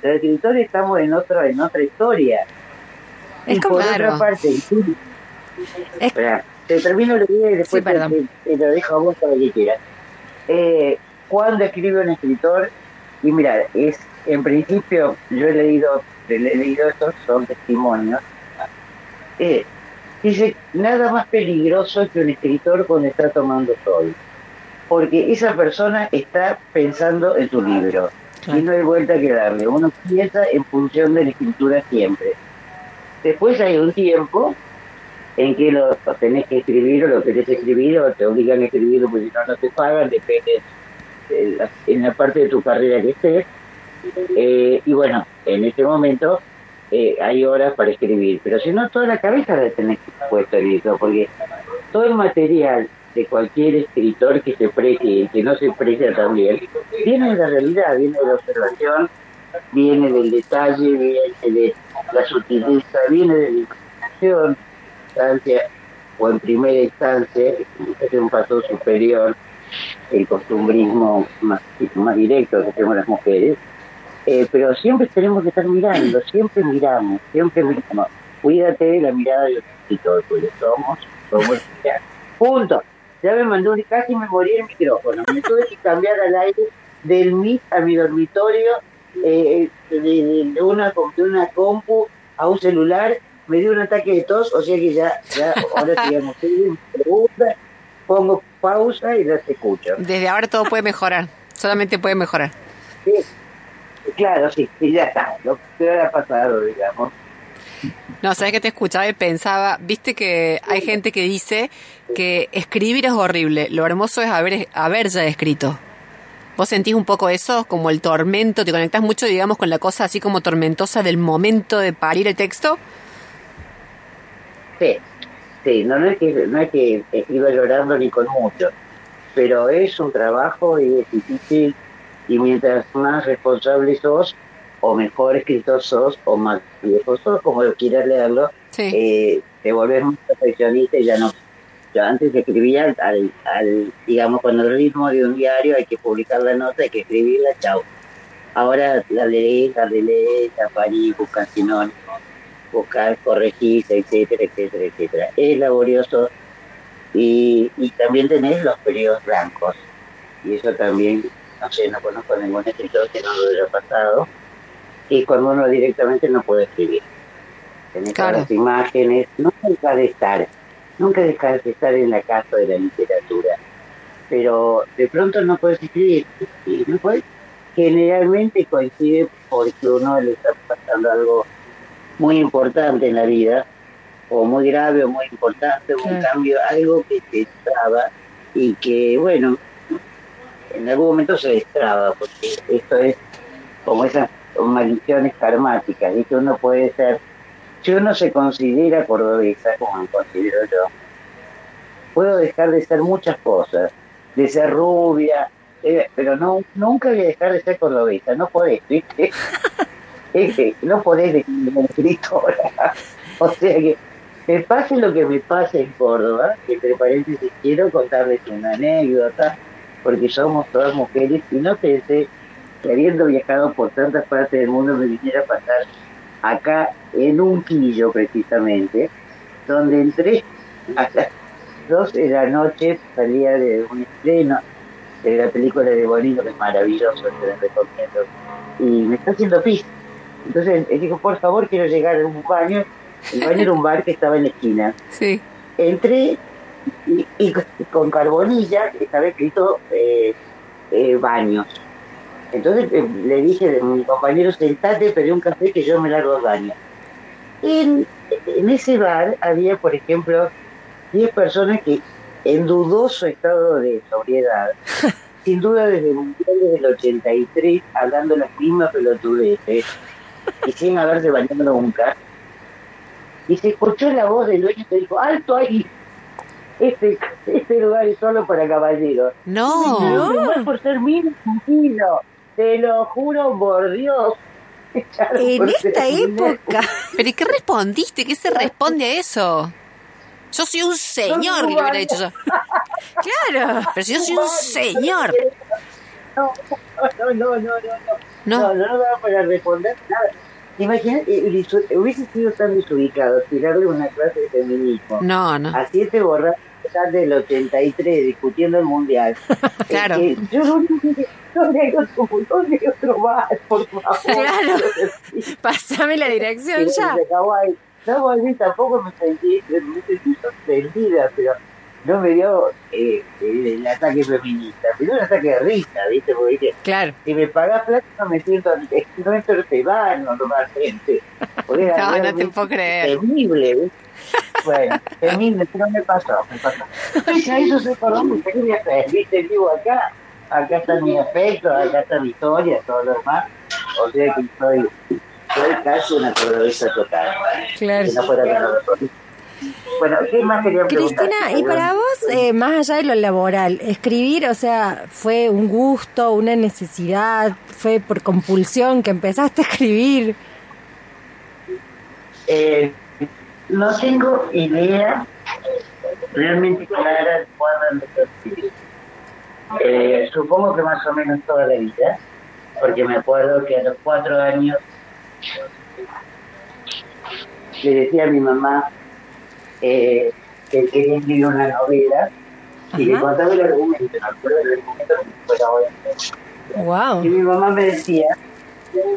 Los escritores estamos en otra, en otra historia. Es y como- por Claro. otra parte, sí. Es- Espera, te termino la idea y después Sí, te- te lo dejo a vos para que quieras. Eh, cuando escribe un escritor, y mira, es en principio, yo he leído, he leído estos, son testimonios, eh, dice, nada más peligroso que un escritor cuando está tomando sol, porque esa persona está pensando en su libro, y no hay vuelta que darle, uno piensa en función de la escritura siempre. Después hay un tiempo en que lo, lo tenés que escribir o lo querés escribir o te obligan a escribirlo porque si no, no te pagan, depende de la- en la parte de tu carrera que estés. Eh, y bueno, en ese momento eh, hay horas para escribir, pero si no, toda la cabeza la tenés puesta en eso, porque todo el material de cualquier escritor que se precie y que no se precia también, viene de la realidad, viene de la observación, viene del detalle, viene de la sutileza, viene de la instancia, o en primera instancia, es un paso superior, el costumbrismo más, más directo que tenemos las mujeres, eh, pero siempre tenemos que estar mirando, siempre miramos, siempre miramos. Cuídate de la mirada de los escritores, porque somos, somos. Punto. Ya me mandó un, casi me morí el micrófono. Me tuve que cambiar al aire del MIT a mi dormitorio, eh, de, de- de una, de una compu a un celular. Me dio un ataque de tos, o sea que ya, ya ahora digamos, pregunta, pongo pausa y las escucho. Desde ahora todo puede mejorar. Solamente puede mejorar. Sí, claro, sí, y ya está. Lo peor ha pasado, digamos. No, sabes que te escuchaba y pensaba, viste que hay gente que dice que escribir es horrible, lo hermoso es haber, haber ya escrito. ¿Vos sentís un poco eso, como el tormento? ¿Te conectás mucho, digamos, con la cosa así como tormentosa del momento de parir el texto? Sí, sí, no, no, es que, no es que escriba llorando ni con mucho, pero es un trabajo y es difícil y mientras más responsable sos, o mejor escritor sos, o más viejo sos, como quieras leerlo, Sí. eh, te volvés más perfeccionista y ya no. Yo antes escribía al, al, digamos, con el ritmo de un diario, hay que publicar la nota, hay que escribirla, chao. Ahora la lees, la relees, la parí, buscas sinónimos, buscar, corregir, etcétera, etcétera, etcétera. Es laborioso y, y también tenés los periodos blancos. Y eso también, no sé, no conozco ningún escritor que no lo haya pasado. Y cuando uno directamente no puede escribir. Claro. las imágenes, nunca de estar, nunca dejas de estar en la casa de la literatura. Pero de pronto no puedes escribir. Y no puedes. Generalmente coincide porque uno le está pasando algo muy importante en la vida, o muy grave o muy importante, o un cambio, algo que te traba y que, bueno, en algún momento se destraba, porque esto es como esas maldiciones karmáticas, y que uno puede ser, si uno se considera cordobesa, como me considero yo, puedo dejar de ser muchas cosas, de ser rubia, eh, pero no nunca voy a dejar de ser cordobesa, no podés, ¿viste? Es que no podés dejar de ser escritora. O sea que me pase lo que me pase en Córdoba, que entre paréntesis quiero contarles una anécdota, porque somos todas mujeres y no pensé que habiendo viajado por tantas partes del mundo me viniera a pasar acá en un quillo precisamente, donde entré a las 12 de la noche, salía de un estreno de la película de Bonino, que es maravilloso, te la recomiendo, y me está haciendo pis. Entonces él dijo, por favor, quiero llegar a un baño. El baño era un bar que estaba en la esquina. Sí. Entré y, y con carbonilla estaba escrito eh, eh, baños. Entonces eh, le dije a mi compañero, sentate, pedí un café que yo me largo al baño. En, en ese bar había, por ejemplo, 10 personas que en dudoso estado de sobriedad, sin duda desde el Mundial del 83, hablando las mismas pelotudeces, y sin haberse bañado nunca, y se escuchó la voz del dueño que dijo, alto ahí, este, este lugar es solo para caballeros. No. No, no es por ser mío, tranquilo. Te lo juro por Dios. Claro, En por esta época. ¿Pero y qué respondiste? ¿Qué se responde a eso? Yo soy un señor, le hubiera dicho yo. Claro. Pero si yo soy un señor. No, no, no, no, no. No. No, no, no daba para responder nada. Imagínate, eh, disu- hubiese sido tan desubicado tirarle una clase de feminismo No, no. a siete borrachos del 83 discutiendo el mundial. Claro. Eh, eh, yo lo único que ¿dónde hay otro, bar, por favor? Claro. Pásame la dirección Sí, ya. Hawái. No tampoco me sentí, me sentí sorprendida, pero no me dio eh, el ataque feminista, dio un ataque de risa, ¿viste? Porque dije, Claro. si me pagas plata no me siento, no este bar normalmente. Porque era No, no te puedo creer. Temible. Bueno, temible, pero me pasó, me pasó. Entonces a eso se acordó, ¿qué voy a hacer? ¿Viste? Vivo acá, acá está mi afecto, acá está mi historia, todo lo demás. O sea que soy, soy casi una cordobesa total. Claro. Si no fuera que no lo. Bueno, ¿qué más quería preguntar? Cristina, y para vos, eh, más allá de lo laboral, escribir, o sea, fue un gusto, una necesidad, fue por compulsión que empezaste a escribir. Eh, no tengo idea realmente clara de cuándo empezó a escribir. Eh, supongo que más o menos toda la vida, porque me acuerdo que a los cuatro años le decía a mi mamá eh, que quería escribir una novela y le contaba el argumento, me acuerdo del argumento hoy. Wow. Y mi mamá me decía,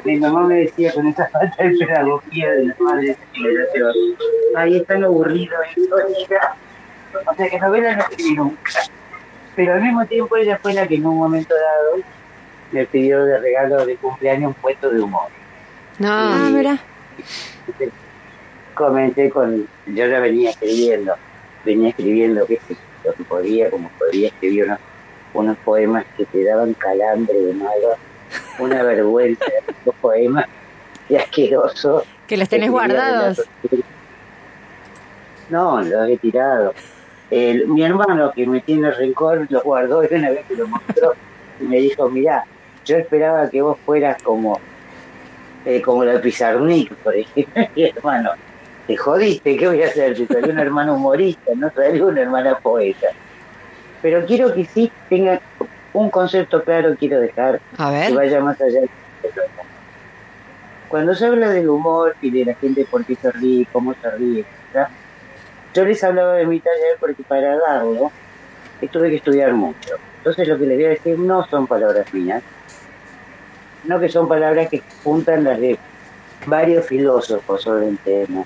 mi mamá me decía con esa falta de pedagogía de las madres de generación, ahí está lo aburrido eso, hija. O sea que novela no escribí nunca. Pero al mismo tiempo ella fue la que en un momento dado me pidió de regalo de cumpleaños un puesto de humor. Ah, No. mira. Comencé con, yo ya venía escribiendo, venía escribiendo sé, lo que podía, como podía escribir unos, unos poemas que te daban calambre de malo, una vergüenza, los poemas y asqueroso. Que los tenés guardados. No, los he tirado. El- mi hermano que me tiene rencor los guardó y una vez que lo mostró y me dijo, mirá, yo esperaba que vos fueras como eh, como la Pizarnik, por ejemplo. Mi hermano, te jodiste, ¿qué voy a hacer? Te salió un hermano humorista, no salió una hermana poeta. Pero quiero que sí tenga un concepto claro, quiero dejar A que ver. vaya más allá. cuando se habla del humor y de la gente por qué se ríe, cómo se ríe, etc., yo les hablaba de mi taller porque para darlo tuve que estudiar mucho. Entonces lo que les voy a decir no son palabras mías, no que son palabras que juntan las de varios filósofos sobre el tema.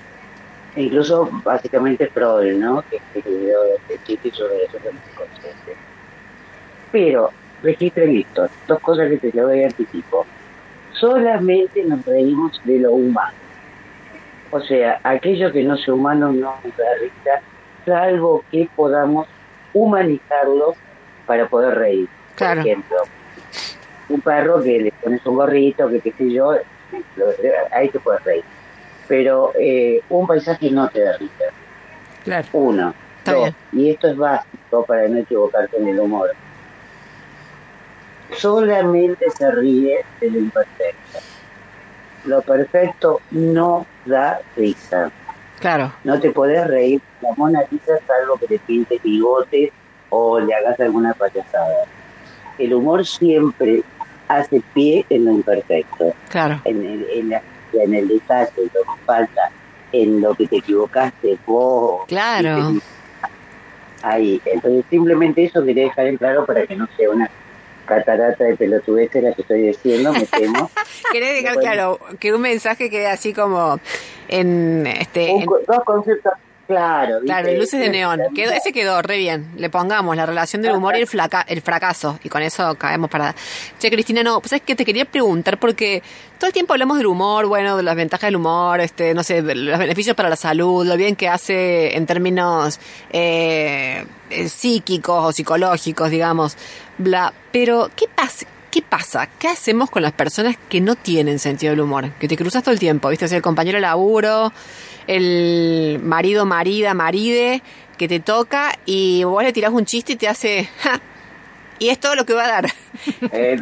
E incluso básicamente Freud, ¿no? Que escribió este chiste sobre eso que consciente. Pero, registren esto, dos cosas que te lo doy anticipo. Solamente nos reímos de lo humano. O sea, aquello que no sea humano no nos risa, salvo que podamos humanizarlo para poder reír. Claro. Por ejemplo, un perro que le pones un gorrito, que qué sé yo, ahí te puedes reír. Pero eh, un paisaje no te da risa. Claro. Uno. Dos, y esto es básico para no equivocarte en el humor. Solamente se ríe de lo imperfecto. Lo perfecto no da risa. Claro. No te podés reír de la Mona Lisa salvo que te pintes bigotes o le hagas alguna payasada. El humor siempre hace pie en lo imperfecto, Claro. en en en el detalle, en lo que falta, en lo que te equivocaste vos. Claro. Ahí, entonces simplemente eso quería dejar en claro para que no sea una catarata de pelotudeces la que estoy diciendo, me temo. Querés dejar Bueno. claro que un mensaje quede así como en este Un en- co- dos conceptos. Claro, ¿viste? en luces de neón. Quedó, ese quedó re bien. Le pongamos la relación del humor y el, flaca, el fracaso. Y con eso caemos para. Che, Cristina, no, pues es que te quería preguntar porque todo el tiempo hablamos del humor, bueno, de las ventajas del humor, este, no sé, los beneficios para la salud, lo bien que hace en términos eh, eh, psíquicos o psicológicos, digamos, bla. Pero, ¿qué pasa? ¿Qué pasa? ¿Qué hacemos con las personas que no tienen sentido del humor? Que te cruzas todo el tiempo, ¿viste? El compañero de laburo, el marido, marida, maride, que te toca y vos le tirás un chiste y te hace... "Ja", y es todo lo que va a dar. Eh.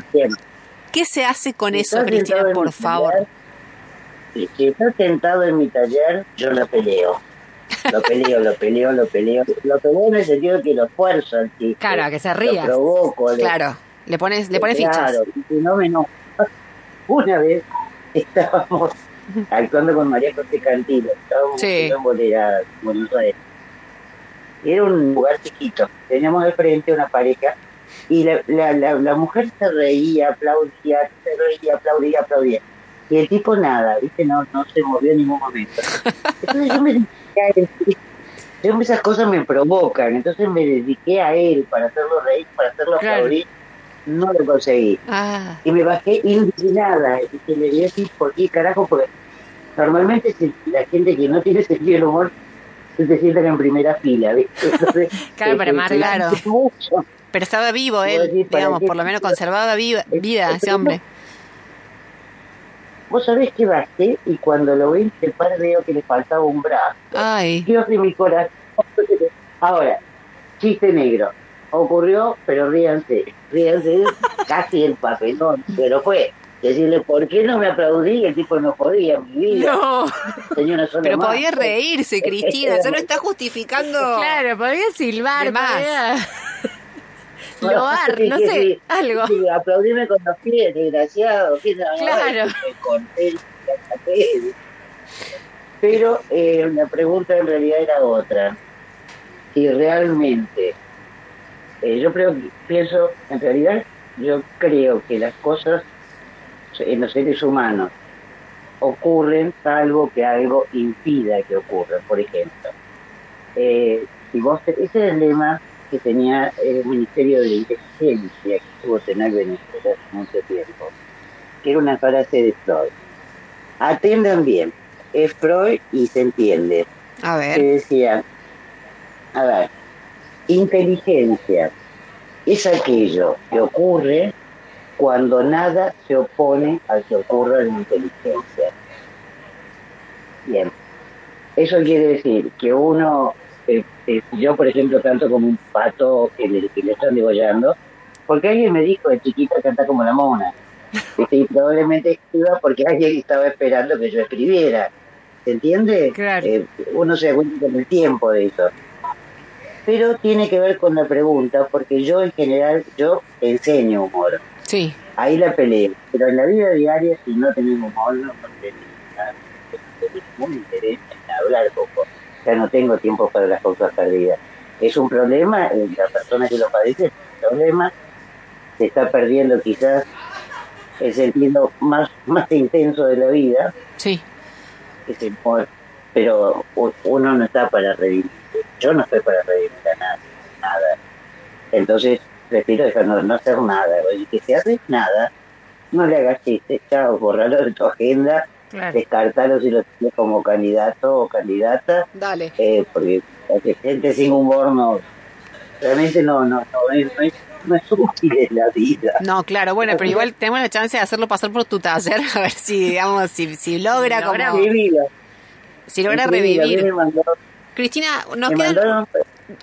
¿Qué se hace con eso, Cristina, por favor? taller, Si, estás sentado en mi taller, yo lo peleo. Lo peleo, lo peleo, lo peleo. Lo peleo en el sentido de que lo esfuerzo chiste. Claro, que se Lo ría. provoco. le- Claro, le pones, le pones fichas. Claro, si no me. Una vez estábamos actuando con María José Cantilo, estábamos Sí. en Bolera, Buenos Aires. Era un lugar chiquito, teníamos de frente una pareja y la, la, la, la mujer se reía, aplaudía, se reía, aplaudía, aplaudía. Y el tipo nada, ¿viste? No, no se movió en ningún momento. Entonces yo me dediqué a él. Yo, esas cosas me provocan, entonces me dediqué a él para hacerlo reír, para hacerlo Claro. No lo conseguí. Ah, Y me bajé indignada. Y le dije así, ¿por qué carajo? Porque normalmente si la gente que no tiene sentido del humor se te sientan en primera fila. ¿viste? Entonces, Claro, para eh, eh, mucho. pero estaba vivo él, decir, ¿para digamos, por lo menos conservaba viva, vida ese hombre. Vos sabés que bajé y cuando lo vi, el padre veo que le faltaba un brazo. Ay, Dios de mi corazón. Ahora, chiste negro. Ocurrió, pero ríanse. Ríanse casi el papelón. Pero fue decirle, ¿por qué no me aplaudí? Y el tipo no podía, mi vida. no. Señora, Pero más. podía reírse, Cristina. Eso no está justificando. Claro, podría silbar, más. podría No, loar, sí, no sí, sé, sí. algo. Sí, aplaudime con los pies, desgraciado. Claro. Pero eh, la pregunta en realidad era otra. Si realmente, eh, yo creo, que- pienso, en realidad, yo creo que las cosas en los seres humanos ocurren salvo que algo impida que ocurra. Por ejemplo, eh, si vos te- ese era el lema que tenía el Ministerio de Inteligencia que tuvo tener Venezuela hace mucho tiempo, que era una frase de Freud. Atendan bien, es Freud y se entiende. A Que ver. decía, a ver, inteligencia es aquello que ocurre cuando nada se opone al que ocurre en la inteligencia. Bien, eso quiere decir que uno, eh, eh, yo por ejemplo canto como un pato que le, que le están degollando, porque alguien me dijo de chiquita canta como la mona. ¿viste? Y probablemente escriba porque alguien estaba esperando que yo escribiera. ¿Se entiende? Claro. Eh, uno se da cuenta con el tiempo de eso. Pero tiene que ver con la pregunta, porque yo en general, yo enseño humor. Sí. Ahí la peleé. Pero en la vida diaria, si no tenemos horno, porque muy interés en hablar poco. Ya no tengo tiempo para las cosas perdidas. Es un problema, eh, la persona que lo padece es un problema, se está perdiendo quizás el sentido más, más intenso de la vida, Sí. es el amor, pero u- uno no está para revivir. Yo no estoy para revivir a nadie, nada. Entonces, prefiero dejar no, no hacer nada. Oye, que se hace nada, no le hagas chistes, chao, borralo de tu agenda, Claro. descartalo si lo tienes como candidato o candidata, Dale. eh, porque porque gente sin humor no, realmente no, no, no, es, no, es, no es útil en la vida. No, claro, bueno, pero igual tenemos la chance de hacerlo pasar por tu taller, a ver si, digamos, si, si logra Si logra. como... Si logra revivir. Cristina, nos quedan mandaron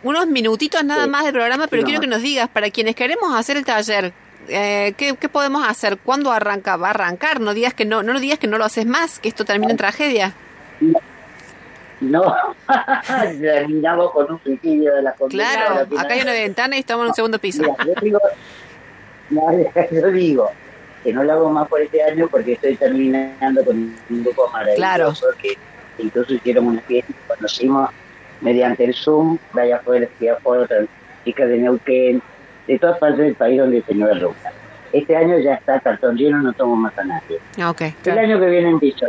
unos minutitos nada Sí. más del programa, pero quiero que nos digas, para quienes queremos hacer el taller, eh, ¿qué, qué podemos hacer? ¿Cuándo arranca? ¿Va a arrancar? No digas que no, no digas que no lo haces más, que esto termina en tragedia. No, terminamos con un suicidio de la. Claro, acá hay una ventana y estamos en un segundo piso. Mira, yo digo, yo digo que no lo hago más por este año porque estoy terminando con un grupo maravilloso que incluso hicieron una fiesta conocimos mediante el Zoom, de allá afuera, de afuera, chicas de Neuquén, de todas partes del país donde el señor ruta. Este año ya está cartón lleno, no tomo más a nadie. Ah, Ok. El año que viene empiezo.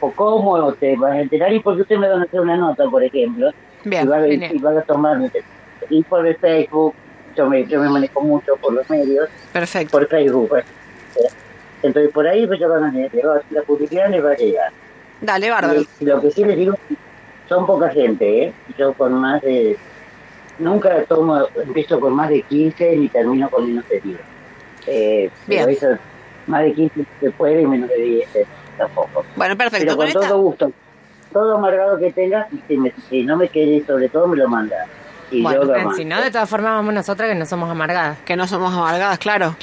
¿O cómo te vas a enterar? Y porque usted me va a hacer una nota, por ejemplo. Bien, y vas, y vas a tomar. Y por el Facebook, yo me, yo me manejo mucho por los medios, Perfecto. por Facebook. Entonces por ahí pues ya van a llegar, la publicidad les va a llegar. Dale, bárbaro. Y lo que sí les digo, son poca gente, ¿eh? Yo con más de... Nunca tomo, empiezo con más de 15 ni termino con menos de 10. Eh, pero Bien. eso, más de 15 se puede y menos de 10 eh, tampoco. Bueno, perfecto. Pero Con con esta, todo gusto. Todo amargado que tengas, y si, me- si no me querés sobre todo, me lo manda. Y Bueno, yo lo. Si no, de todas formas vamos nosotras que no somos amargadas. que no somos amargadas, claro.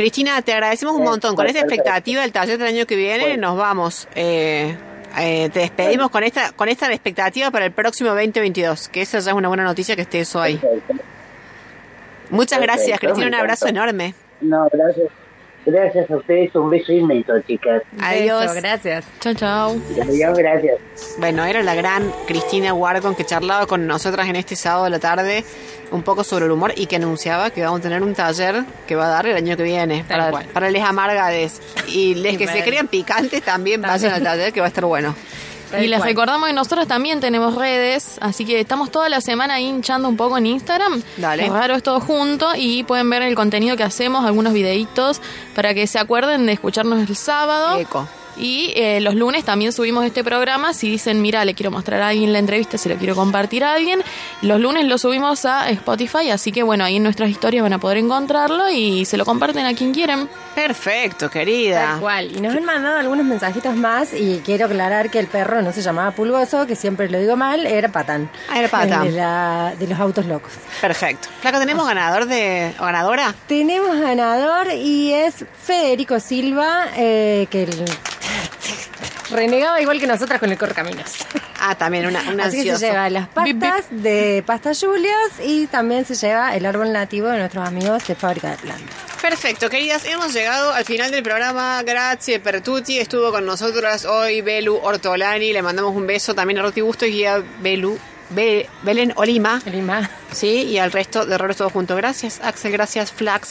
Cristina, te agradecemos un Eh, montón. Con esta expectativa del taller del año que viene, nos vamos. Eh, eh, te despedimos con esta con esta expectativa para el próximo 2022, que esa ya es una buena noticia que esté eso ahí. Perfecto. Muchas Perfecto, gracias, Cristina. Un abrazo enorme. No, gracias. Gracias a ustedes, un beso inmenso, chicas. Adiós. Gracias. Chao, chao. Adiós, gracias. Bueno, era la gran Cristina Warcon que charlaba con nosotras en este sábado de la tarde un poco sobre el humor y que anunciaba que vamos a tener un taller que va a dar el año que viene para, para les amargades y les Y que se crean picantes también vayan al taller que va a estar bueno. Tal Y les cual. recordamos que nosotros también tenemos redes, así que estamos toda la semana hinchando un poco en Instagram. Dale. Es raro es todo junto y pueden ver el contenido que hacemos, algunos videitos, para que se acuerden de escucharnos el sábado. Eco. Y eh, los lunes también subimos este programa. Si dicen, mira, le quiero mostrar a alguien la entrevista, se lo quiero compartir a alguien, los lunes lo subimos a Spotify. Así que bueno, ahí en nuestras historias van a poder encontrarlo y se lo comparten a quien quieran. Perfecto, querida. Tal cual. Y nos han mandado algunos mensajitos más y quiero aclarar que el perro no se llamaba Pulgoso, que siempre lo digo mal, era Patán. Ah, era Patán. De, la- de los autos locos. Perfecto. Flaca, ¿tenemos ganador de o ganadora? Tenemos ganador y es Federico Silva, eh, que el- renegaba igual que nosotras con el correcaminos. Ah, también una, una Así que se lleva las pastas de Pasta Julios y también se lleva el árbol nativo de nuestros amigos de Fábrica de Plantas. Perfecto, queridas, hemos llegado al final del programa. Gracias, Pertuti. Estuvo con nosotras hoy Belu Ortolani. Le mandamos un beso también a Roti Bustos y a Belu, Be- Belén Olima. Lima. Sí, y al resto de errores todos juntos. Gracias, Axel. Gracias, Flax.